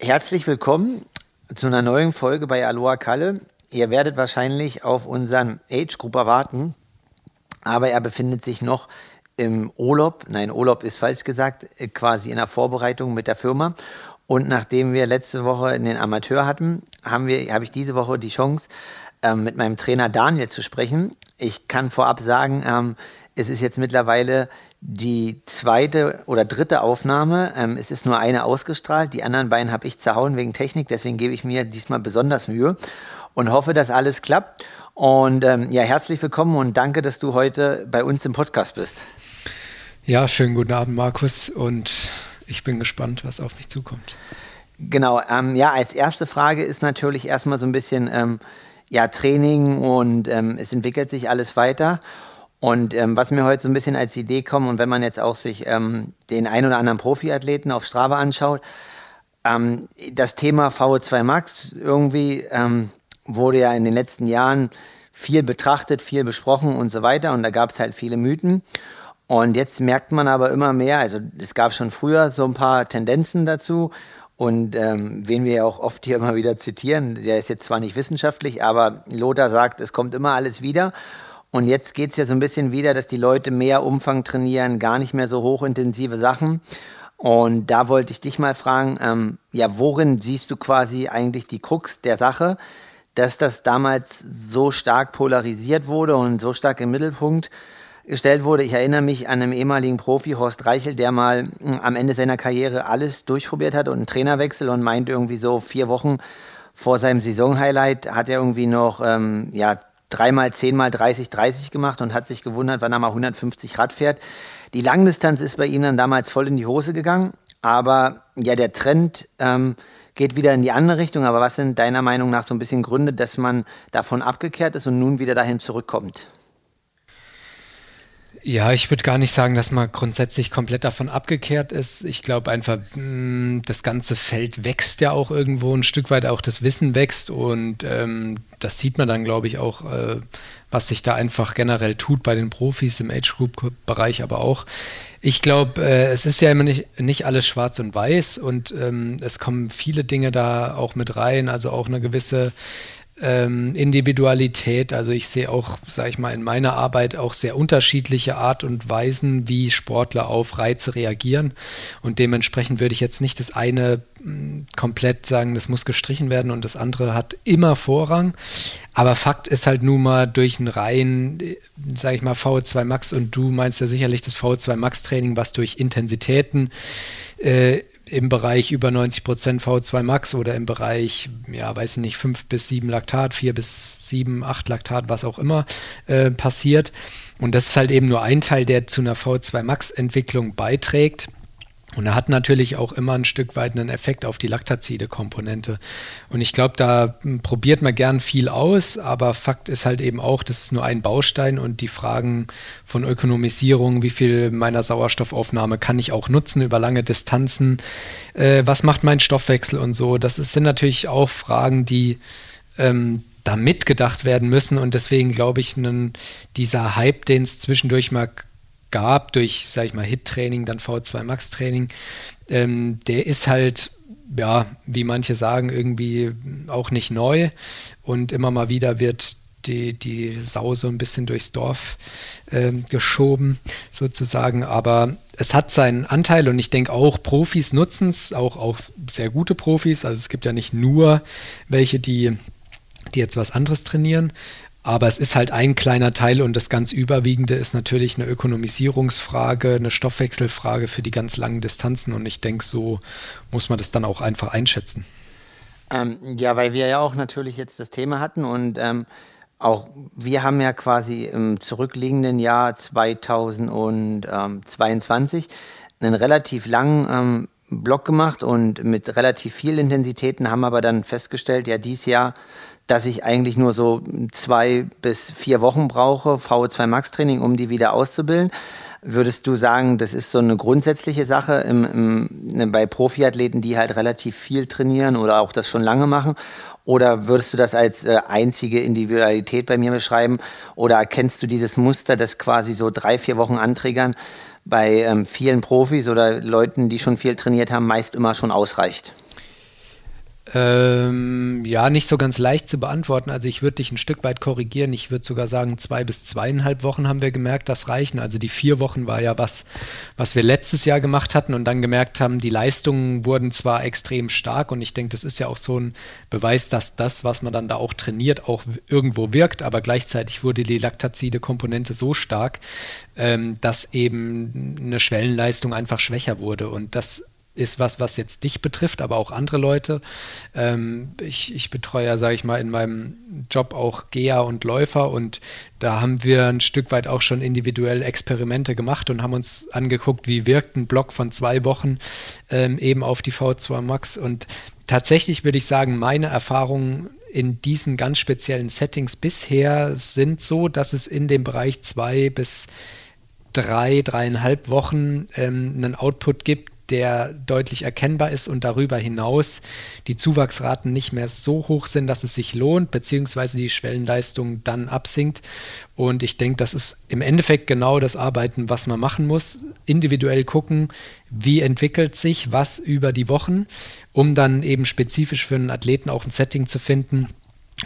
Herzlich willkommen zu einer neuen Folge bei Aloha Kalle. Ihr werdet wahrscheinlich auf unseren Age Group erwarten, aber er befindet sich noch im Urlaub. Nein, Urlaub ist falsch gesagt, quasi in der Vorbereitung mit der Firma. Und nachdem wir letzte Woche den Amateur hatten, haben wir, habe ich diese Woche die Chance, ähm, mit meinem Trainer Daniel zu sprechen. Ich kann vorab sagen, ähm, es ist jetzt mittlerweile die zweite oder dritte Aufnahme. Ähm, es ist nur eine ausgestrahlt. Die anderen beiden habe ich zerhauen wegen Technik. Deswegen gebe ich mir diesmal besonders Mühe und hoffe, dass alles klappt. Und ähm, ja, herzlich willkommen und danke, dass du heute bei uns im Podcast bist. Ja, schönen guten Abend, Markus. Und ich bin gespannt, was auf mich zukommt. Genau, ähm, ja, als erste Frage ist natürlich erstmal so ein bisschen ähm, ja, Training und ähm, es entwickelt sich alles weiter. Und ähm, was mir heute so ein bisschen als Idee kommt, und wenn man jetzt auch sich ähm, den ein oder anderen Profiathleten auf Strava anschaut, ähm, das Thema VO2 Max irgendwie ähm, wurde ja in den letzten Jahren viel betrachtet, viel besprochen und so weiter. Und da gab es halt viele Mythen. Und jetzt merkt man aber immer mehr, also es gab schon früher so ein paar Tendenzen dazu. Und ähm, wen wir ja auch oft hier immer wieder zitieren, der ist jetzt zwar nicht wissenschaftlich, aber Lothar sagt, es kommt immer alles wieder. Und jetzt geht es ja so ein bisschen wieder, dass die Leute mehr Umfang trainieren, gar nicht mehr so hochintensive Sachen. Und da wollte ich dich mal fragen, ähm, ja, worin siehst du quasi eigentlich die Krux der Sache, dass das damals so stark polarisiert wurde und so stark im Mittelpunkt gestellt wurde? Ich erinnere mich an einen ehemaligen Profi, Horst Reichel, der mal hm, am Ende seiner Karriere alles durchprobiert hat und einen Trainerwechsel und meint irgendwie so vier Wochen vor seinem Saisonhighlight hat er irgendwie noch ähm, ja, dreimal, zehnmal 30, 30 gemacht und hat sich gewundert, wann er mal 150 Rad fährt. Die Langdistanz ist bei ihm dann damals voll in die Hose gegangen, aber ja, der Trend ähm, geht wieder in die andere Richtung. Aber was sind deiner Meinung nach so ein bisschen Gründe, dass man davon abgekehrt ist und nun wieder dahin zurückkommt? Ja, ich würde gar nicht sagen, dass man grundsätzlich komplett davon abgekehrt ist. Ich glaube einfach, mm, das ganze Feld wächst ja auch irgendwo ein Stück weit, auch das Wissen wächst und ähm, das sieht man dann, glaube ich, auch, äh, was sich da einfach generell tut bei den Profis im Age-Group-Bereich, aber auch. Ich glaube, äh, es ist ja immer nicht, nicht alles schwarz und weiß und ähm, es kommen viele Dinge da auch mit rein, also auch eine gewisse ähm, Individualität. Also ich sehe auch, sage ich mal, in meiner Arbeit auch sehr unterschiedliche Art und Weisen, wie Sportler auf Reize reagieren. Und dementsprechend würde ich jetzt nicht das eine mm, komplett sagen, das muss gestrichen werden und das andere hat immer Vorrang. Aber Fakt ist halt nun mal durch ein rein, sage ich mal, VO2 Max und du meinst ja sicherlich das VO2 Max Training, was durch Intensitäten äh, im Bereich über 90 Prozent V2 Max oder im Bereich, ja, weiß ich nicht, 5 bis 7 Laktat, 4 bis 7, 8 Laktat, was auch immer äh, passiert. Und das ist halt eben nur ein Teil, der zu einer V2 Max Entwicklung beiträgt. Und er hat natürlich auch immer ein Stück weit einen Effekt auf die Laktazide-Komponente. Und ich glaube, da hm, probiert man gern viel aus, aber Fakt ist halt eben auch, das ist nur ein Baustein und die Fragen von Ökonomisierung, wie viel meiner Sauerstoffaufnahme kann ich auch nutzen über lange Distanzen, äh, was macht mein Stoffwechsel und so, das ist, sind natürlich auch Fragen, die ähm, da mitgedacht werden müssen und deswegen glaube ich, einen, dieser Hype, den es zwischendurch mal gab durch, sag ich mal, HIT-Training, dann V2 Max-Training, ähm, der ist halt, ja, wie manche sagen, irgendwie auch nicht neu und immer mal wieder wird die, die Sau so ein bisschen durchs Dorf ähm, geschoben, sozusagen. Aber es hat seinen Anteil und ich denke auch, Profis nutzen es, auch, auch sehr gute Profis. Also es gibt ja nicht nur welche, die, die jetzt was anderes trainieren, aber es ist halt ein kleiner Teil und das ganz Überwiegende ist natürlich eine Ökonomisierungsfrage, eine Stoffwechselfrage für die ganz langen Distanzen. Und ich denke, so muss man das dann auch einfach einschätzen. Ähm, ja, weil wir ja auch natürlich jetzt das Thema hatten und ähm, auch wir haben ja quasi im zurückliegenden Jahr 2022 einen relativ langen ähm, Block gemacht und mit relativ viel Intensitäten haben aber dann festgestellt, ja, dieses Jahr dass ich eigentlich nur so zwei bis vier Wochen brauche, VO2 Max Training, um die wieder auszubilden. Würdest du sagen, das ist so eine grundsätzliche Sache im, im, ne, bei Profiathleten, die halt relativ viel trainieren oder auch das schon lange machen? Oder würdest du das als äh, einzige Individualität bei mir beschreiben? Oder erkennst du dieses Muster, das quasi so drei, vier Wochen anträgern bei ähm, vielen Profis oder Leuten, die schon viel trainiert haben, meist immer schon ausreicht? Ähm, ja, nicht so ganz leicht zu beantworten. Also ich würde dich ein Stück weit korrigieren. Ich würde sogar sagen, zwei bis zweieinhalb Wochen haben wir gemerkt, das reichen. Also die vier Wochen war ja was, was wir letztes Jahr gemacht hatten und dann gemerkt haben, die Leistungen wurden zwar extrem stark und ich denke, das ist ja auch so ein Beweis, dass das, was man dann da auch trainiert, auch irgendwo wirkt, aber gleichzeitig wurde die laktazide Komponente so stark, ähm, dass eben eine Schwellenleistung einfach schwächer wurde und das ist was, was jetzt dich betrifft, aber auch andere Leute. Ähm, ich, ich betreue ja, sage ich mal, in meinem Job auch Geher und Läufer und da haben wir ein Stück weit auch schon individuell Experimente gemacht und haben uns angeguckt, wie wirkt ein Block von zwei Wochen ähm, eben auf die V2 Max und tatsächlich würde ich sagen, meine Erfahrungen in diesen ganz speziellen Settings bisher sind so, dass es in dem Bereich zwei bis drei, dreieinhalb Wochen ähm, einen Output gibt, der deutlich erkennbar ist und darüber hinaus die Zuwachsraten nicht mehr so hoch sind, dass es sich lohnt, beziehungsweise die Schwellenleistung dann absinkt. Und ich denke, das ist im Endeffekt genau das Arbeiten, was man machen muss. Individuell gucken, wie entwickelt sich was über die Wochen, um dann eben spezifisch für einen Athleten auch ein Setting zu finden,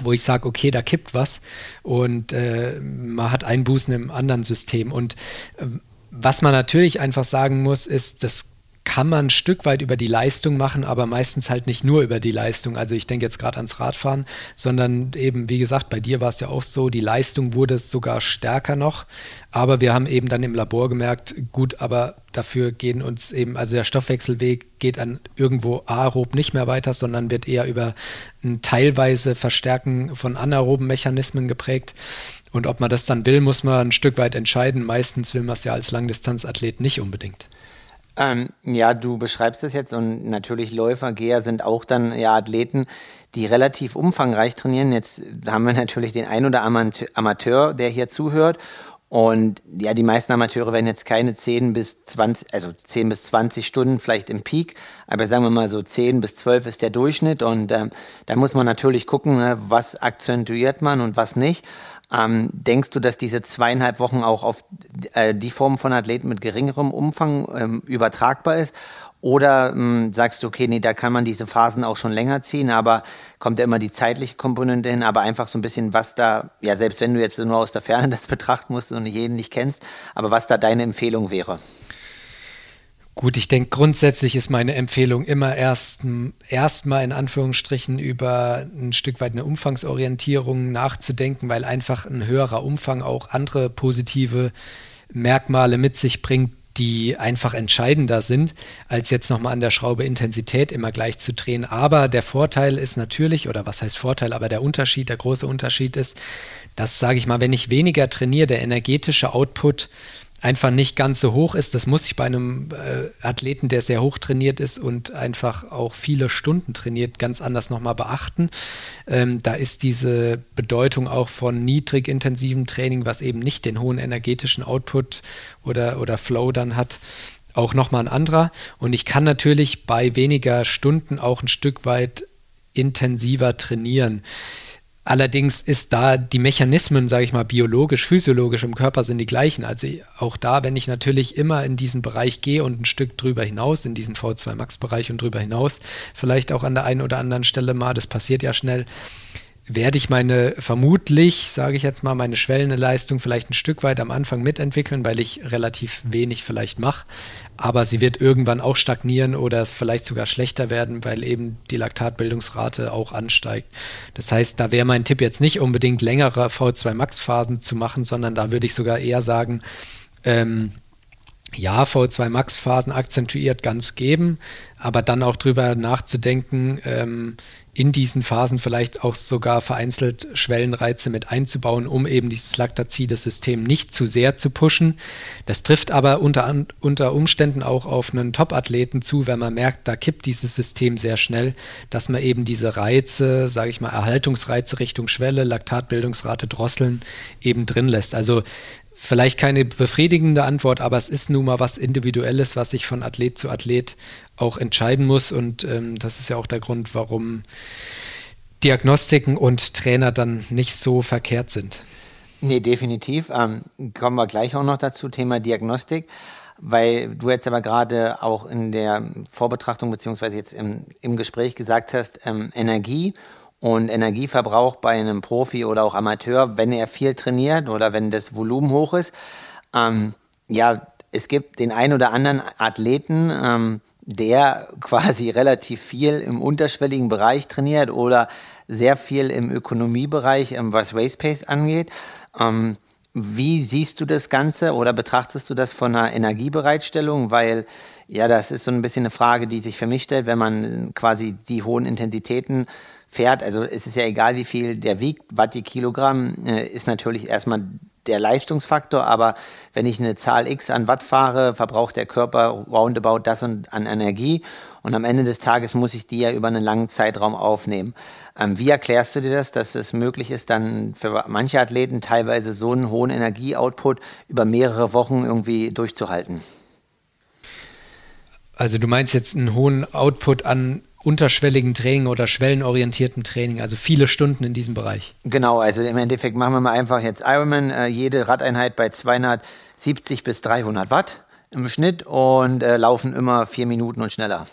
wo ich sage, okay, da kippt was und äh, man hat Einbußen im anderen System. Und äh, was man natürlich einfach sagen muss, ist, das kann man ein Stück weit über die Leistung machen, aber meistens halt nicht nur über die Leistung. Also ich denke jetzt gerade ans Radfahren, sondern eben, wie gesagt, bei dir war es ja auch so, die Leistung wurde sogar stärker noch. Aber wir haben eben dann im Labor gemerkt, gut, aber dafür gehen uns eben, also der Stoffwechselweg geht an irgendwo aerob nicht mehr weiter, sondern wird eher über ein teilweise Verstärken von anaeroben Mechanismen geprägt. Und ob man das dann will, muss man ein Stück weit entscheiden. Meistens will man es ja als Langdistanzathlet nicht unbedingt. Ähm, ja, du beschreibst es jetzt und natürlich Läufer, Geher sind auch dann ja Athleten, die relativ umfangreich trainieren. Jetzt haben wir natürlich den ein oder Amateur, der hier zuhört. Und ja, die meisten Amateure werden jetzt keine 10 bis 20, also 10 bis 20 Stunden vielleicht im Peak, aber sagen wir mal so 10 bis 12 ist der Durchschnitt und ähm, da muss man natürlich gucken, ne, was akzentuiert man und was nicht. Ähm, denkst du, dass diese zweieinhalb Wochen auch auf äh, die Form von Athleten mit geringerem Umfang ähm, übertragbar ist? Oder ähm, sagst du, okay, nee, da kann man diese Phasen auch schon länger ziehen, aber kommt ja immer die zeitliche Komponente hin, aber einfach so ein bisschen, was da, ja, selbst wenn du jetzt nur aus der Ferne das betrachten musst und jeden nicht kennst, aber was da deine Empfehlung wäre? Gut, ich denke, grundsätzlich ist meine Empfehlung immer erst erstmal in Anführungsstrichen über ein Stück weit eine Umfangsorientierung nachzudenken, weil einfach ein höherer Umfang auch andere positive Merkmale mit sich bringt, die einfach entscheidender sind, als jetzt nochmal an der Schraube Intensität immer gleich zu drehen. Aber der Vorteil ist natürlich, oder was heißt Vorteil, aber der Unterschied, der große Unterschied ist, dass, sage ich mal, wenn ich weniger trainiere, der energetische Output einfach nicht ganz so hoch ist. Das muss ich bei einem äh, Athleten, der sehr hoch trainiert ist und einfach auch viele Stunden trainiert, ganz anders nochmal beachten. Ähm, da ist diese Bedeutung auch von niedrig intensivem Training, was eben nicht den hohen energetischen Output oder, oder Flow dann hat, auch nochmal ein anderer. Und ich kann natürlich bei weniger Stunden auch ein Stück weit intensiver trainieren. Allerdings ist da die Mechanismen, sage ich mal, biologisch, physiologisch im Körper sind die gleichen. Also auch da, wenn ich natürlich immer in diesen Bereich gehe und ein Stück drüber hinaus, in diesen V2 Max-Bereich und drüber hinaus, vielleicht auch an der einen oder anderen Stelle mal, das passiert ja schnell, werde ich meine, vermutlich, sage ich jetzt mal, meine schwellende Leistung vielleicht ein Stück weit am Anfang mitentwickeln, weil ich relativ wenig vielleicht mache. Aber sie wird irgendwann auch stagnieren oder vielleicht sogar schlechter werden, weil eben die Laktatbildungsrate auch ansteigt. Das heißt, da wäre mein Tipp jetzt nicht unbedingt längere V2 Max-Phasen zu machen, sondern da würde ich sogar eher sagen, ähm, ja, V2 Max-Phasen akzentuiert ganz geben, aber dann auch drüber nachzudenken, ähm, in diesen Phasen vielleicht auch sogar vereinzelt Schwellenreize mit einzubauen, um eben dieses laktazides System nicht zu sehr zu pushen. Das trifft aber unter, unter Umständen auch auf einen Top-Athleten zu, wenn man merkt, da kippt dieses System sehr schnell, dass man eben diese Reize, sage ich mal, Erhaltungsreize Richtung Schwelle, Laktatbildungsrate drosseln, eben drin lässt. Also vielleicht keine befriedigende Antwort, aber es ist nun mal was Individuelles, was sich von Athlet zu Athlet auch entscheiden muss. Und ähm, das ist ja auch der Grund, warum Diagnostiken und Trainer dann nicht so verkehrt sind. Nee, definitiv. Ähm, kommen wir gleich auch noch dazu, Thema Diagnostik. weil du jetzt aber gerade auch in der Vorbetrachtung beziehungsweise jetzt im, im Gespräch gesagt hast, ähm, Energie und Energieverbrauch bei einem Profi oder auch Amateur, wenn er viel trainiert oder wenn das Volumen hoch ist. Ähm, ja, es gibt den einen oder anderen Athleten, ähm, der quasi relativ viel im unterschwelligen Bereich trainiert oder sehr viel im Ökonomiebereich, ähm, was Race Pace angeht. Ähm, wie siehst du das Ganze oder betrachtest du das von einer Energiebereitstellung? Weil ja, das ist so ein bisschen eine Frage, die sich für mich stellt, wenn man quasi die hohen Intensitäten fährt. Also es ist ja egal, wie viel der wiegt, Watt die Kilogramm, äh, ist natürlich erstmal der Leistungsfaktor, aber wenn ich eine Zahl X an Watt fahre, verbraucht der Körper roundabout das und an Energie und am Ende des Tages muss ich die ja über einen langen Zeitraum aufnehmen. Ähm, wie erklärst du dir das, dass es möglich ist, dann für manche Athleten teilweise so einen hohen Energieoutput über mehrere Wochen irgendwie durchzuhalten? Also du meinst jetzt einen hohen Output an unterschwelligen Training oder schwellenorientierten Training, also viele Stunden in diesem Bereich. Genau, also im Endeffekt machen wir mal einfach jetzt Ironman, äh, jede Radeinheit bei 270 bis 300 Watt im Schnitt und äh, laufen immer vier Minuten und schneller.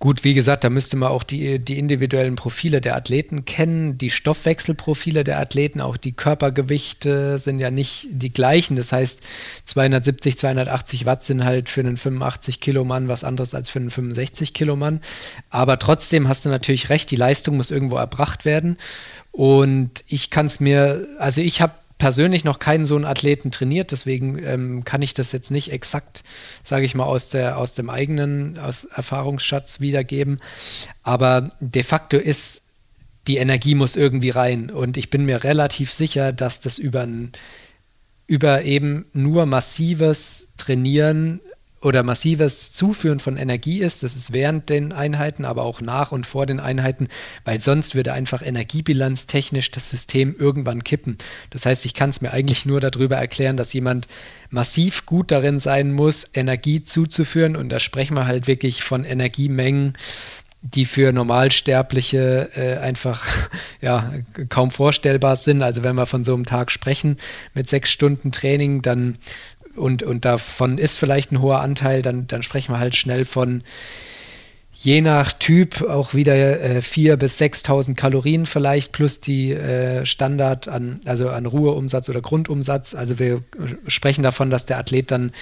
Gut, wie gesagt, da müsste man auch die, die individuellen Profile der Athleten kennen, die Stoffwechselprofile der Athleten, auch die Körpergewichte sind ja nicht die gleichen. Das heißt, 270, 280 Watt sind halt für einen 85 Kilo Mann was anderes als für einen 65 Kilo Mann. Aber trotzdem hast du natürlich recht, die Leistung muss irgendwo erbracht werden. Und ich kann es mir, also ich habe persönlich noch keinen so einen Athleten trainiert, deswegen ähm, kann ich das jetzt nicht exakt, sage ich mal, aus, der, aus dem eigenen aus Erfahrungsschatz wiedergeben. Aber de facto ist, die Energie muss irgendwie rein. Und ich bin mir relativ sicher, dass das über, ein, über eben nur massives Trainieren oder massives Zuführen von Energie ist. Das ist während den Einheiten, aber auch nach und vor den Einheiten, weil sonst würde einfach energiebilanztechnisch das System irgendwann kippen. Das heißt, ich kann es mir eigentlich nur darüber erklären, dass jemand massiv gut darin sein muss, Energie zuzuführen. Und da sprechen wir halt wirklich von Energiemengen, die für Normalsterbliche äh, einfach ja, kaum vorstellbar sind. Also wenn wir von so einem Tag sprechen mit sechs Stunden Training, dann und, und davon ist vielleicht ein hoher Anteil, dann, dann sprechen wir halt schnell von je nach Typ auch wieder äh, 4.000 bis 6.000 Kalorien vielleicht plus die äh, Standard an, also an Ruheumsatz oder Grundumsatz. Also wir sprechen davon, dass der Athlet dann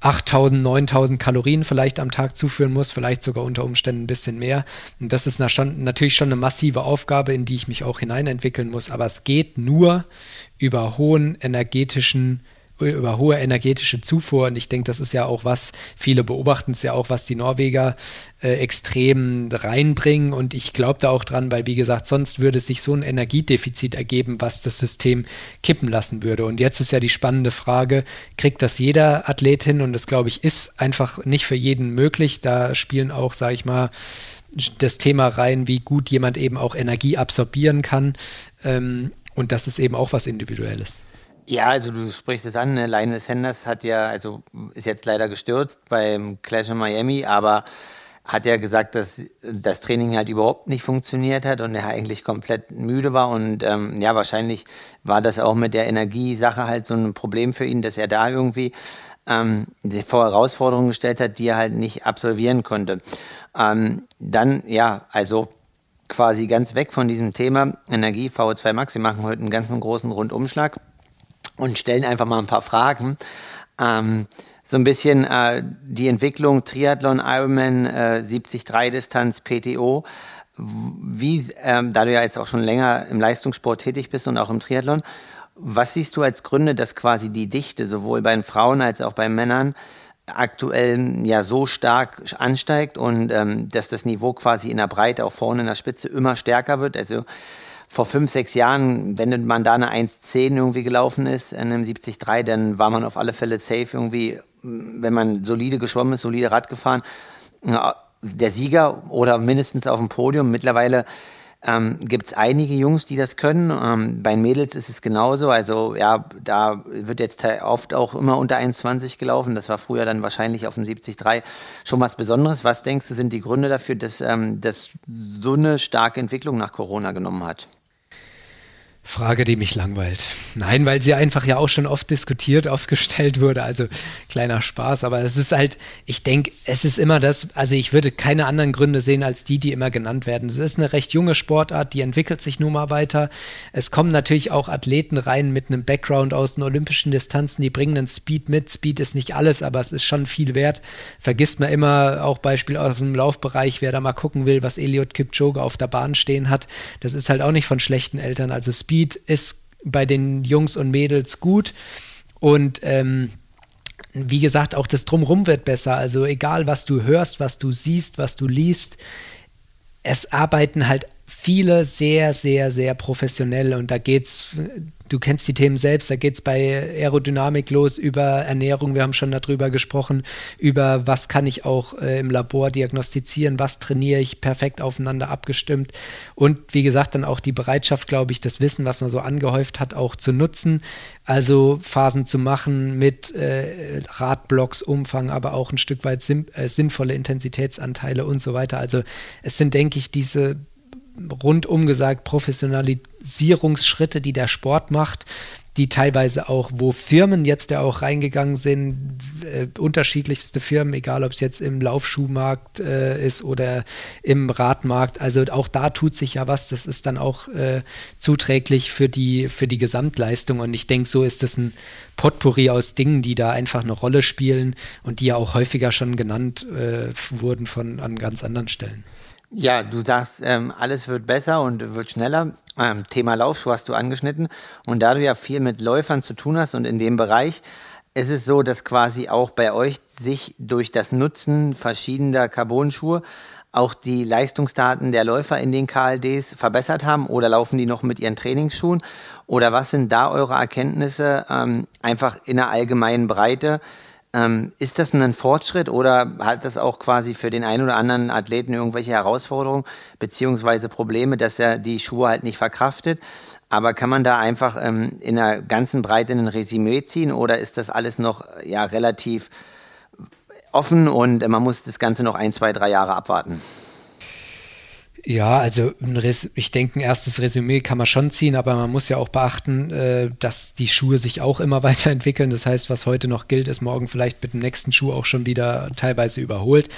8.000, 9.000 Kalorien vielleicht am Tag zuführen muss, vielleicht sogar unter Umständen ein bisschen mehr. Und das ist natürlich schon eine massive Aufgabe, in die ich mich auch hineinentwickeln muss. Aber es geht nur über hohen energetischen über hohe energetische Zufuhr. Und ich denke, das ist ja auch was, viele beobachten es ja auch, was die Norweger äh, extrem reinbringen. Und ich glaube da auch dran, weil, wie gesagt, sonst würde sich so ein Energiedefizit ergeben, was das System kippen lassen würde. Und jetzt ist ja die spannende Frage, kriegt das jeder Athlet hin? Und das, glaube ich, ist einfach nicht für jeden möglich. Da spielen auch, sage ich mal, das Thema rein, wie gut jemand eben auch Energie absorbieren kann. Ähm, und das ist eben auch was Individuelles. Ja, also du sprichst es an, ne? Lionel Sanders hat ja, also ist jetzt leider gestürzt beim Clash in Miami, aber hat ja gesagt, dass das Training halt überhaupt nicht funktioniert hat und er eigentlich komplett müde war und ähm, ja, wahrscheinlich war das auch mit der Energiesache halt so ein Problem für ihn, dass er da irgendwie ähm, vor Herausforderungen gestellt hat, die er halt nicht absolvieren konnte. Ähm, dann, ja, also quasi ganz weg von diesem Thema Energie VO2 Max. Wir machen heute einen ganzen großen Rundumschlag und stellen einfach mal ein paar Fragen. Ähm, so ein bisschen äh, die Entwicklung Triathlon, Ironman, äh, 73-Distanz, PTO. Wie, ähm, da du ja jetzt auch schon länger im Leistungssport tätig bist und auch im Triathlon, was siehst du als Gründe, dass quasi die Dichte sowohl bei den Frauen als auch bei Männern aktuell ja so stark ansteigt und ähm, dass das Niveau quasi in der Breite, auch vorne in der Spitze immer stärker wird? Also vor fünf, sechs Jahren, wenn man da eine 1,10 irgendwie gelaufen ist, in einem 73, dann war man auf alle Fälle safe irgendwie, wenn man solide geschwommen ist, solide Rad gefahren, der Sieger oder mindestens auf dem Podium. Mittlerweile ähm, gibt es einige Jungs, die das können. Ähm, bei Mädels ist es genauso. Also ja, da wird jetzt oft auch immer unter 1,20 gelaufen. Das war früher dann wahrscheinlich auf dem 73 schon was Besonderes. Was denkst du, sind die Gründe dafür, dass ähm, das so eine starke Entwicklung nach Corona genommen hat? Frage, die mich langweilt. Nein, weil sie einfach ja auch schon oft diskutiert, oft gestellt wurde. Also kleiner Spaß. Aber es ist halt, ich denke, es ist immer das, also ich würde keine anderen Gründe sehen als die, die immer genannt werden. Es ist eine recht junge Sportart, die entwickelt sich nun mal weiter. Es kommen natürlich auch Athleten rein mit einem Background aus den olympischen Distanzen, die bringen einen Speed mit. Speed ist nicht alles, aber es ist schon viel wert. Vergisst man immer auch Beispiel aus dem Laufbereich, wer da mal gucken will, was Eliot Kipchoge auf der Bahn stehen hat. Das ist halt auch nicht von schlechten Eltern. Also Speed Speed ist bei den Jungs und Mädels gut und ähm, wie gesagt, auch das Drumrum wird besser. Also egal, was du hörst, was du siehst, was du liest, es arbeiten halt viele sehr, sehr, sehr professionell und da geht es du kennst die Themen selbst, da geht es bei Aerodynamik los, über Ernährung, wir haben schon darüber gesprochen, über was kann ich auch äh, im Labor diagnostizieren, was trainiere ich perfekt aufeinander abgestimmt und wie gesagt dann auch die Bereitschaft, glaube ich, das Wissen, was man so angehäuft hat, auch zu nutzen, also Phasen zu machen mit äh, Radblocks, Umfang, aber auch ein Stück weit äh, sinnvolle Intensitätsanteile und so weiter. Also es sind, denke ich, diese rundum gesagt Professionalisierungsschritte, die der Sport macht, die teilweise auch, wo Firmen jetzt ja auch reingegangen sind, äh, unterschiedlichste Firmen, egal ob es jetzt im Laufschuhmarkt äh, ist oder im Radmarkt. Also auch da tut sich ja was. Das ist dann auch äh, zuträglich für die, für die Gesamtleistung. Und ich denke, so ist es ein Potpourri aus Dingen, die da einfach eine Rolle spielen und die ja auch häufiger schon genannt äh, wurden von an ganz anderen Stellen. Ja, du sagst, ähm, alles wird besser und wird schneller. Ähm, Thema Laufschuh hast du angeschnitten. Und da du ja viel mit Läufern zu tun hast und in dem Bereich, ist es so, dass quasi auch bei euch sich durch das Nutzen verschiedener Carbon-Schuhe auch die Leistungsdaten der Läufer in den KLDs verbessert haben oder laufen die noch mit ihren Trainingsschuhen? Oder was sind da eure Erkenntnisse ähm, einfach in der allgemeinen Breite? Ähm, ist das ein Fortschritt oder hat das auch quasi für den einen oder anderen Athleten irgendwelche Herausforderungen beziehungsweise Probleme, dass er die Schuhe halt nicht verkraftet? Aber kann man da einfach ähm, in der ganzen Breite ein Resümee ziehen oder ist das alles noch ja, relativ offen und man muss das Ganze noch ein, zwei, drei Jahre abwarten? Ja, also ich denke, ein erstes Resümee kann man schon ziehen, aber man muss ja auch beachten, äh, dass die Schuhe sich auch immer weiterentwickeln. Das heißt, was heute noch gilt, ist morgen vielleicht mit dem nächsten Schuh auch schon wieder teilweise überholt.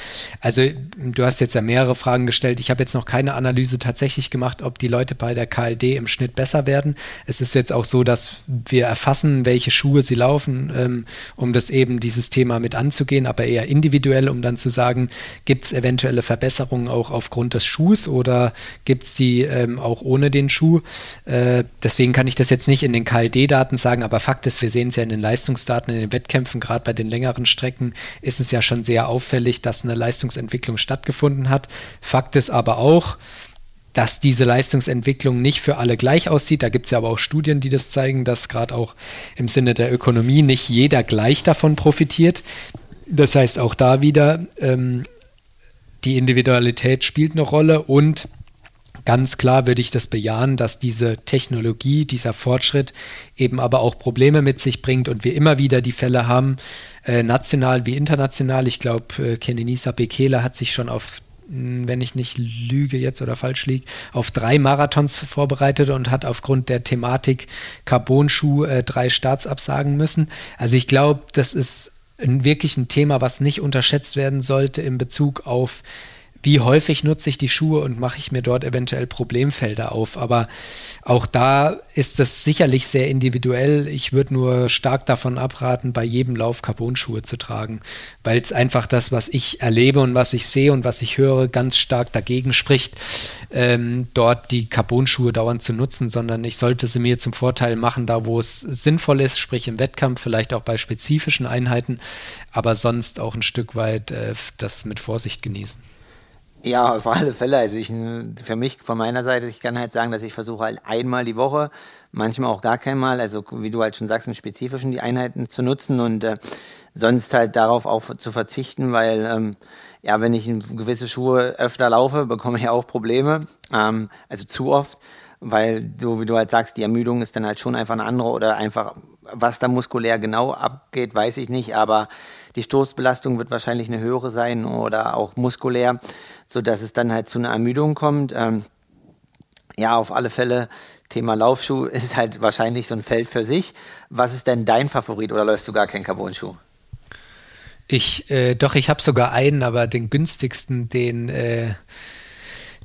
Also du hast jetzt ja mehrere Fragen gestellt. Ich habe jetzt noch keine Analyse tatsächlich gemacht, ob die Leute bei der KLD im Schnitt besser werden. Es ist jetzt auch so, dass wir erfassen, welche Schuhe sie laufen, ähm, um das eben dieses Thema mit anzugehen, aber eher individuell, um dann zu sagen, gibt es eventuelle Verbesserungen auch aufgrund des Schuhs oder gibt es die ähm, auch ohne den Schuh? Äh, deswegen kann ich das jetzt nicht in den KLD-Daten sagen, aber Fakt ist, wir sehen es ja in den Leistungsdaten, in den Wettkämpfen, gerade bei den längeren Strecken ist es ja schon sehr auffällig, dass eine Leistungsentwicklung stattgefunden hat. Fakt ist aber auch, dass diese Leistungsentwicklung nicht für alle gleich aussieht. Da gibt es ja aber auch Studien, die das zeigen, dass gerade auch im Sinne der Ökonomie nicht jeder gleich davon profitiert. Das heißt, auch da wieder ähm, die Individualität spielt eine Rolle und ganz klar würde ich das bejahen, dass diese Technologie, dieser Fortschritt eben aber auch Probleme mit sich bringt und wir immer wieder die Fälle haben, äh, national wie international. Ich glaube, äh, Kenenisa Bekele hat sich schon auf hm, wenn ich nicht lüge jetzt oder falsch liege, auf drei Marathons vorbereitet und hat aufgrund der Thematik Carbonschuh äh, drei Starts absagen müssen. Also ich glaube, das ist wirklich ein Thema, was nicht unterschätzt werden sollte in Bezug auf wie häufig nutze ich die Schuhe und mache ich mir dort eventuell Problemfelder auf. Aber auch da ist das sicherlich sehr individuell. Ich würde nur stark davon abraten, bei jedem Lauf Carbon-Schuhe zu tragen, weil es einfach das, was ich erlebe und was ich sehe und was ich höre, ganz stark dagegen spricht, ähm, dort die Carbon-Schuhe dauernd zu nutzen, sondern ich sollte sie mir zum Vorteil machen, da wo es sinnvoll ist, sprich im Wettkampf, vielleicht auch bei spezifischen Einheiten, aber sonst auch ein Stück weit äh, das mit Vorsicht genießen. Ja, auf alle Fälle. Also ich, für mich, von meiner Seite, ich kann halt sagen, dass ich versuche halt einmal die Woche, manchmal auch gar keinmal, also wie du halt schon sagst, in spezifischen die Einheiten zu nutzen und äh, sonst halt darauf auch zu verzichten, weil ähm, ja, wenn ich in gewisse Schuhe öfter laufe, bekomme ich auch Probleme, ähm, also zu oft, weil so wie du halt sagst, die Ermüdung ist dann halt schon einfach eine andere oder einfach, was da muskulär genau abgeht, weiß ich nicht, aber die Stoßbelastung wird wahrscheinlich eine höhere sein oder auch muskulär, sodass es dann halt zu einer Ermüdung kommt. Ähm, ja, auf alle Fälle Thema Laufschuh ist halt wahrscheinlich so ein Feld für sich. Was ist denn dein Favorit oder läufst du gar keinen Carbon-Schuh? Ich, äh, doch, ich habe sogar einen, aber den günstigsten, den äh,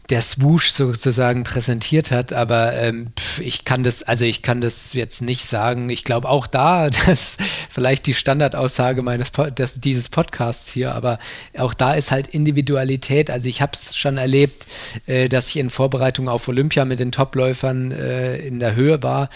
der Swoosh sozusagen präsentiert hat, aber ähm, ich kann das, also ich kann das jetzt nicht sagen. Ich glaube auch da, dass vielleicht die Standardaussage meines des, dieses Podcasts hier, aber auch da ist halt Individualität. Also ich habe es schon erlebt, äh, dass ich in Vorbereitung auf Olympia mit den Topläufern äh, in der Höhe war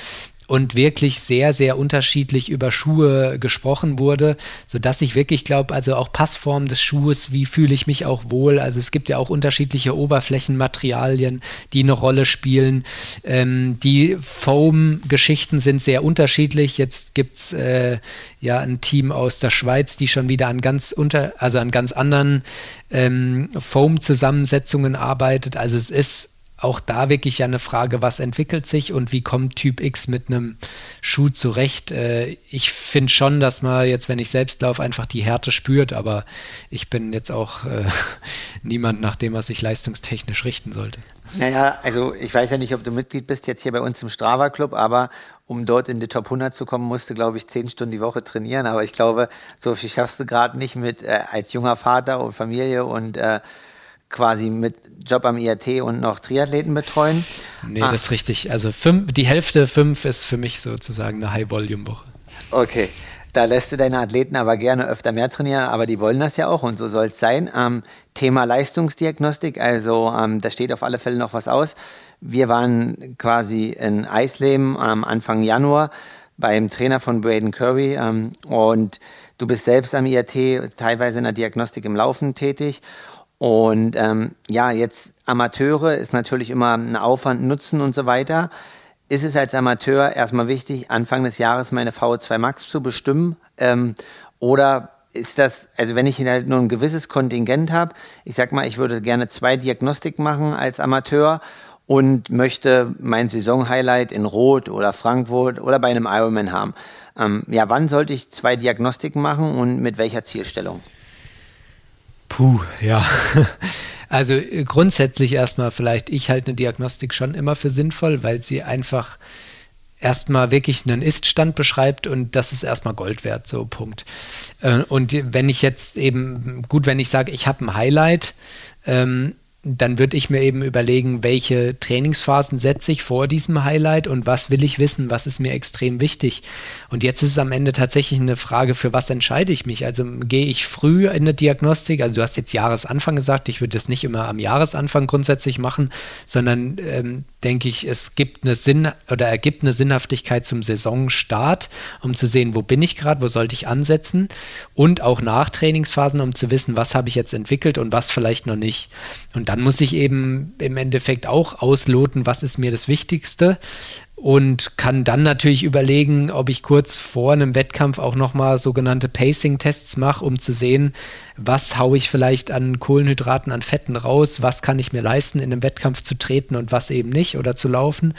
und wirklich sehr, sehr unterschiedlich über Schuhe gesprochen wurde, sodass ich wirklich glaube, also auch Passform des Schuhes, wie fühle ich mich auch wohl. Also es gibt ja auch unterschiedliche Oberflächenmaterialien, die eine Rolle spielen. Ähm, die Foam-Geschichten sind sehr unterschiedlich. Jetzt gibt es äh, ja ein Team aus der Schweiz, die schon wieder an ganz unter, also an ganz anderen ähm, Foam-Zusammensetzungen arbeitet. Also es ist auch da wirklich ja eine Frage, was entwickelt sich und wie kommt Typ X mit einem Schuh zurecht. Äh, ich finde schon, dass man jetzt, wenn ich selbst laufe, einfach die Härte spürt, aber ich bin jetzt auch äh, niemand, nach dem man sich leistungstechnisch richten sollte. Naja, also ich weiß ja nicht, ob du Mitglied bist jetzt hier bei uns im Strava Club, aber um dort in die Top 100 zu kommen, musst du, glaube ich, zehn Stunden die Woche trainieren. Aber ich glaube, so viel schaffst du gerade nicht mit äh, als junger Vater und Familie und äh, quasi mit Job am IAT und noch Triathleten betreuen. Nee, ah. das ist richtig. Also fünf, die Hälfte fünf ist für mich sozusagen eine High-Volume-Woche. Okay. Da lässt du deine Athleten aber gerne öfter mehr trainieren, aber die wollen das ja auch und so soll es sein. Ähm, Thema Leistungsdiagnostik, also ähm, da steht auf alle Fälle noch was aus. Wir waren quasi in Eisleben am Anfang Januar beim Trainer von Braden Curry ähm, und du bist selbst am IAT teilweise in der Diagnostik im Laufen tätig und ähm, ja, jetzt Amateure ist natürlich immer ein Aufwand, Nutzen und so weiter. Ist es als Amateur erstmal wichtig, Anfang des Jahres meine VO2 Max zu bestimmen? Ähm, oder ist das, also wenn ich halt nur ein gewisses Kontingent habe, ich sag mal, ich würde gerne zwei Diagnostik machen als Amateur und möchte mein Saisonhighlight in Rot oder Frankfurt oder bei einem Ironman haben. Ähm, ja, wann sollte ich zwei Diagnostiken machen und mit welcher Zielstellung? Puh, ja. Also äh, grundsätzlich erstmal vielleicht, ich halte eine Diagnostik schon immer für sinnvoll, weil sie einfach erstmal wirklich einen Ist-Stand beschreibt und das ist erstmal Gold wert, so Punkt. Äh, und wenn ich jetzt eben, gut, wenn ich sage, ich habe ein Highlight, ähm, dann würde ich mir eben überlegen, welche Trainingsphasen setze ich vor diesem Highlight und was will ich wissen, was ist mir extrem wichtig. Und jetzt ist es am Ende tatsächlich eine Frage, für was entscheide ich mich? Also gehe ich früh in eine Diagnostik? Also du hast jetzt Jahresanfang gesagt, ich würde das nicht immer am Jahresanfang grundsätzlich machen, sondern ähm, denke ich, es gibt eine Sinn oder ergibt eine Sinnhaftigkeit zum Saisonstart, um zu sehen, wo bin ich gerade, wo sollte ich ansetzen und auch nach Trainingsphasen, um zu wissen, was habe ich jetzt entwickelt und was vielleicht noch nicht. Und dann muss ich eben im Endeffekt auch ausloten, was ist mir das Wichtigste und kann dann natürlich überlegen, ob ich kurz vor einem Wettkampf auch nochmal sogenannte Pacing-Tests mache, um zu sehen, was haue ich vielleicht an Kohlenhydraten, an Fetten raus, was kann ich mir leisten, in einem Wettkampf zu treten und was eben nicht oder zu laufen.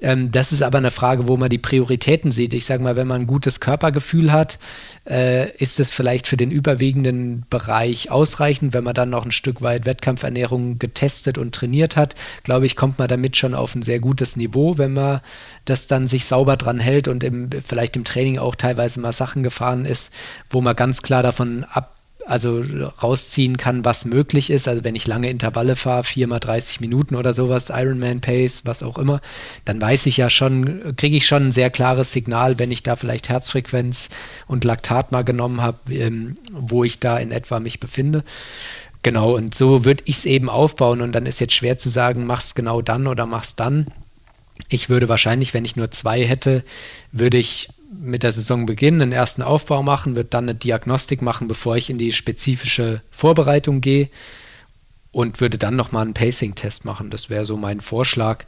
Ähm, das ist aber eine Frage, wo man die Prioritäten sieht. Ich sage mal, wenn man ein gutes Körpergefühl hat, äh, ist es vielleicht für den überwiegenden Bereich ausreichend. Wenn man dann noch ein Stück weit Wettkampfernährung getestet und trainiert hat, glaube ich, kommt man damit schon auf ein sehr gutes Niveau, wenn man das dann sich sauber dran hält und im, vielleicht im Training auch teilweise mal Sachen gefahren ist, wo man ganz klar davon ab also rausziehen kann, was möglich ist. Also wenn ich lange Intervalle fahre, viermal 30 Minuten oder sowas, Ironman Pace, was auch immer, dann weiß ich ja schon, kriege ich schon ein sehr klares Signal, wenn ich da vielleicht Herzfrequenz und Laktat mal genommen habe, ähm, wo ich da in etwa mich befinde. Genau, und so würde ich es eben aufbauen und dann ist jetzt schwer zu sagen, mach's genau dann oder mach's dann. Ich würde wahrscheinlich, wenn ich nur zwei hätte, würde ich mit der Saison beginnen, einen ersten Aufbau machen, wird dann eine Diagnostik machen, bevor ich in die spezifische Vorbereitung gehe und würde dann nochmal einen Pacing-Test machen. Das wäre so mein Vorschlag.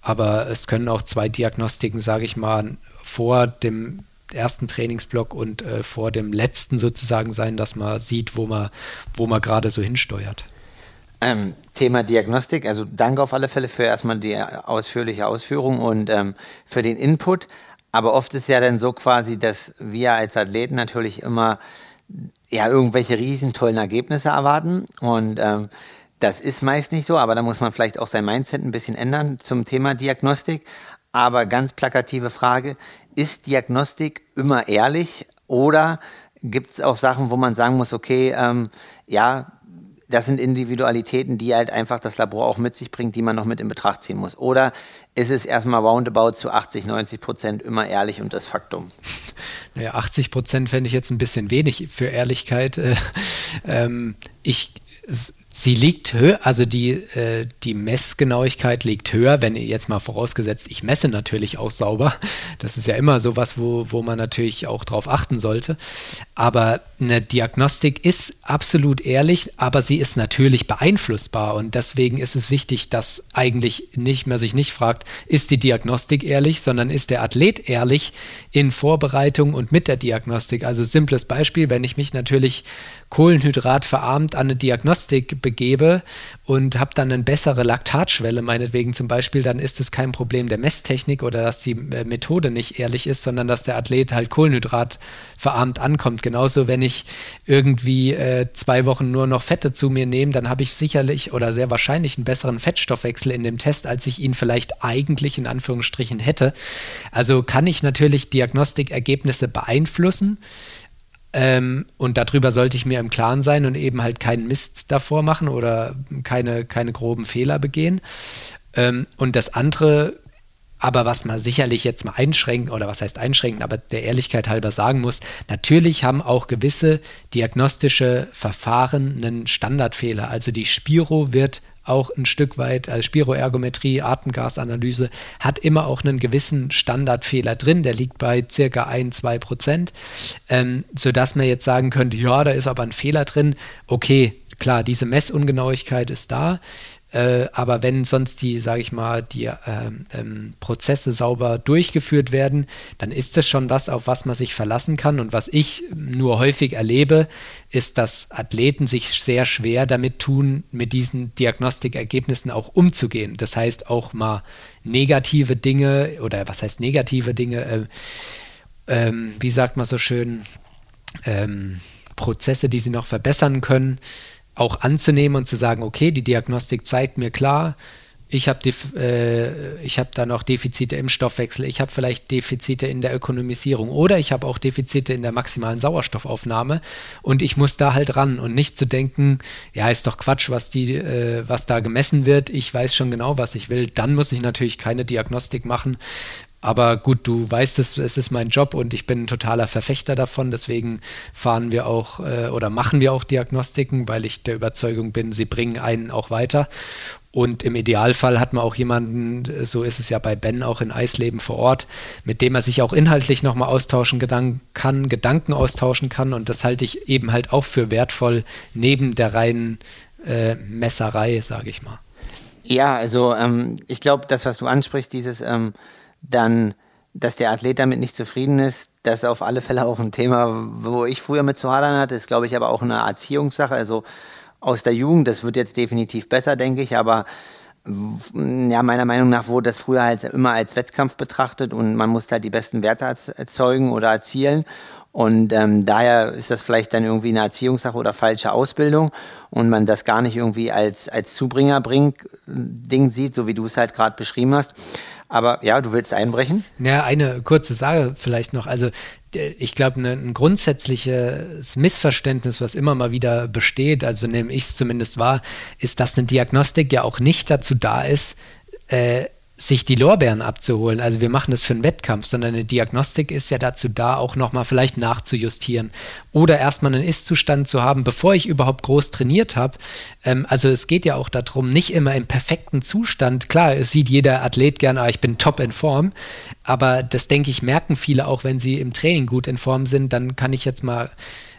Aber es können auch zwei Diagnostiken, sage ich mal, vor dem ersten Trainingsblock und äh, vor dem letzten sozusagen sein, dass man sieht, wo man, wo man gerade so hinsteuert. Ähm, Thema Diagnostik, also danke auf alle Fälle für erstmal die ausführliche Ausführung und ähm, für den Input. Aber oft ist ja dann so quasi, dass wir als Athleten natürlich immer ja irgendwelche riesen tollen Ergebnisse erwarten und ähm, das ist meist nicht so, aber da muss man vielleicht auch sein Mindset ein bisschen ändern zum Thema Diagnostik. aber ganz plakative Frage, ist Diagnostik immer ehrlich oder gibt es auch Sachen, wo man sagen muss, okay, ähm, ja, das sind Individualitäten, die halt einfach das Labor auch mit sich bringt, die man noch mit in Betracht ziehen muss. Oder ist es erstmal roundabout zu 80, 90 Prozent immer ehrlich und das Faktum? Naja, 80 Prozent fände ich jetzt ein bisschen wenig für Ehrlichkeit. Äh, ähm, ich Sie liegt höher, also die, äh, die Messgenauigkeit liegt höher, wenn jetzt mal vorausgesetzt, ich messe natürlich auch sauber. Das ist ja immer sowas, wo, wo man natürlich auch drauf achten sollte. Aber eine Diagnostik ist absolut ehrlich, aber sie ist natürlich beeinflussbar. Und deswegen ist es wichtig, dass eigentlich nicht mehr sich nicht fragt, ist die Diagnostik ehrlich, sondern ist der Athlet ehrlich in Vorbereitung und mit der Diagnostik. Also simples Beispiel, wenn ich mich natürlich Kohlenhydrat verarmt an eine Diagnostik begebe und habe dann eine bessere Laktatschwelle, meinetwegen zum Beispiel, dann ist es kein Problem der Messtechnik oder dass die äh, Methode nicht ehrlich ist, sondern dass der Athlet halt Kohlenhydrat verarmt ankommt. Genauso, wenn ich irgendwie äh, zwei Wochen nur noch Fette zu mir nehme, dann habe ich sicherlich oder sehr wahrscheinlich einen besseren Fettstoffwechsel in dem Test, als ich ihn vielleicht eigentlich in Anführungsstrichen hätte. Also kann ich natürlich Diagnostikergebnisse beeinflussen. Ähm, und darüber sollte ich mir im Klaren sein und eben halt keinen Mist davor machen oder keine, keine groben Fehler begehen. Ähm, und das andere, aber was man sicherlich jetzt mal einschränken, oder was heißt einschränken, aber der Ehrlichkeit halber sagen muss, natürlich haben auch gewisse diagnostische Verfahren einen Standardfehler. Also die Spiro wird auch ein Stück weit, also Spiroergometrie, Atemgasanalyse, hat immer auch einen gewissen Standardfehler drin, der liegt bei circa 1, 2 Prozent, ähm, sodass man jetzt sagen könnte, ja, da ist aber ein Fehler drin. Okay, klar, diese Messungenauigkeit ist da. Äh, aber wenn sonst die, sage ich mal, die ähm, ähm, Prozesse sauber durchgeführt werden, dann ist das schon was, auf was man sich verlassen kann. Und was ich nur häufig erlebe, ist, dass Athleten sich sehr schwer damit tun, mit diesen Diagnostikergebnissen auch umzugehen. Das heißt auch mal negative Dinge oder was heißt negative Dinge, äh, ähm, wie sagt man so schön, ähm, Prozesse, die sie noch verbessern können, auch anzunehmen und zu sagen, okay, die Diagnostik zeigt mir klar, ich habe äh, hab da noch Defizite im Stoffwechsel, ich habe vielleicht Defizite in der Ökonomisierung oder ich habe auch Defizite in der maximalen Sauerstoffaufnahme und ich muss da halt ran und nicht zu denken, ja, ist doch Quatsch, was, die, äh, was da gemessen wird, ich weiß schon genau, was ich will. Dann muss ich natürlich keine Diagnostik machen, aber gut, du weißt es, es ist mein Job und ich bin ein totaler Verfechter davon. Deswegen fahren wir auch äh, oder machen wir auch Diagnostiken, weil ich der Überzeugung bin, sie bringen einen auch weiter. Und im Idealfall hat man auch jemanden, so ist es ja bei Ben auch in Eisleben vor Ort, mit dem er sich auch inhaltlich nochmal austauschen kann, Gedanken austauschen kann. Und das halte ich eben halt auch für wertvoll, neben der reinen äh, Messerei, sage ich mal. Ja, also ähm, ich glaube, das, was du ansprichst, dieses ähm, dann, dass der Athlet damit nicht zufrieden ist, das ist auf alle Fälle auch ein Thema, wo ich früher mit zu hadern hatte. Ist, glaube ich, aber auch eine Erziehungssache. Also aus der Jugend, das wird jetzt definitiv besser, denke ich, aber ja, meiner Meinung nach wurde das früher halt immer als Wettkampf betrachtet und man musste halt die besten Werte erzeugen oder erzielen. Und ähm, daher ist das vielleicht dann irgendwie eine Erziehungssache oder falsche Ausbildung und man das gar nicht irgendwie als, als Zubringer-Ding sieht, so wie du es halt gerade beschrieben hast. Aber ja, du willst einbrechen? Ja, eine kurze Sache vielleicht noch. Also ich glaube, ne, ein grundsätzliches Missverständnis, was immer mal wieder besteht, also nehme ich es zumindest wahr, ist, dass eine Diagnostik ja auch nicht dazu da ist, äh, sich die Lorbeeren abzuholen. Also wir machen das für einen Wettkampf, sondern eine Diagnostik ist ja dazu da, auch nochmal vielleicht nachzujustieren oder erstmal einen Ist-Zustand zu haben, bevor ich überhaupt groß trainiert habe. Ähm, also es geht ja auch darum, nicht immer im perfekten Zustand. Klar, es sieht jeder Athlet gerne, ah, ich bin top in Form, aber das denke ich, merken viele auch, wenn sie im Training gut in Form sind. Dann kann ich jetzt mal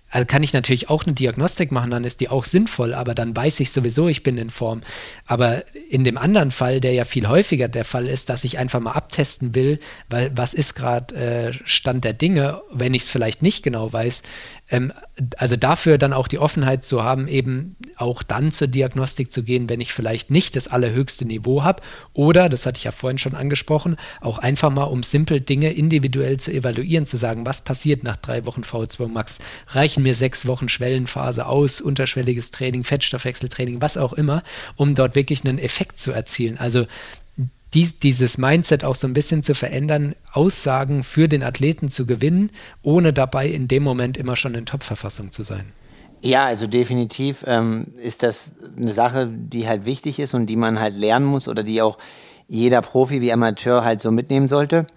also kann ich natürlich auch eine Diagnostik machen, dann ist die auch sinnvoll, aber dann weiß ich sowieso, ich bin in Form. Aber in dem anderen Fall, der ja viel häufiger der Fall ist, dass ich einfach mal abtesten will, weil was ist gerade äh, Stand der Dinge, wenn ich es vielleicht nicht genau weiß, ähm, also dafür dann auch die Offenheit zu haben, eben auch dann zur Diagnostik zu gehen, wenn ich vielleicht nicht das allerhöchste Niveau habe oder, das hatte ich ja vorhin schon angesprochen, auch einfach mal, um simpel Dinge individuell zu evaluieren, zu sagen, was passiert nach drei Wochen V2 Max, reichen mir sechs Wochen Schwellenphase aus, unterschwelliges Training, Fettstoffwechseltraining, was auch immer, um dort wirklich einen Effekt zu erzielen. Also dies, dieses Mindset auch so ein bisschen zu verändern, Aussagen für den Athleten zu gewinnen, ohne dabei in dem Moment immer schon in Top-Verfassung zu sein. Ja, also definitiv ähm, ist das eine Sache, die halt wichtig ist und die man halt lernen muss oder die auch jeder Profi wie Amateur halt so mitnehmen sollte.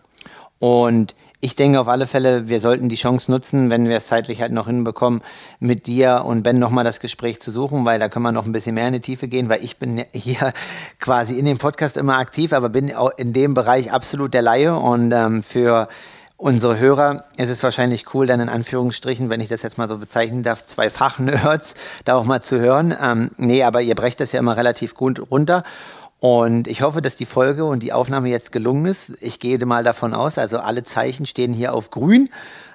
Und ich denke auf alle Fälle, wir sollten die Chance nutzen, wenn wir es zeitlich halt noch hinbekommen, mit dir und Ben nochmal das Gespräch zu suchen, weil da können wir noch ein bisschen mehr in die Tiefe gehen, weil ich bin hier quasi in dem Podcast immer aktiv, aber bin auch in dem Bereich absolut der Laie und ähm, für unsere Hörer ist es wahrscheinlich cool, dann in Anführungsstrichen, wenn ich das jetzt mal so bezeichnen darf, zwei Fachnerds da auch mal zu hören. Ähm, nee, aber ihr brecht das ja immer relativ gut runter. Und ich hoffe, dass die Folge und die Aufnahme jetzt gelungen ist. Ich gehe mal davon aus, also alle Zeichen stehen hier auf grün.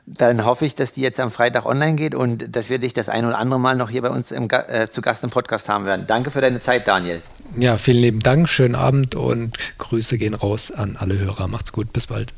Dann hoffe ich, dass die jetzt am Freitag online geht und dass wir dich das ein oder andere Mal noch hier bei uns im, äh, zu Gast im Podcast haben werden. Danke für deine Zeit, Daniel. Ja, vielen lieben Dank, schönen Abend und Grüße gehen raus an alle Hörer. Macht's gut, bis bald.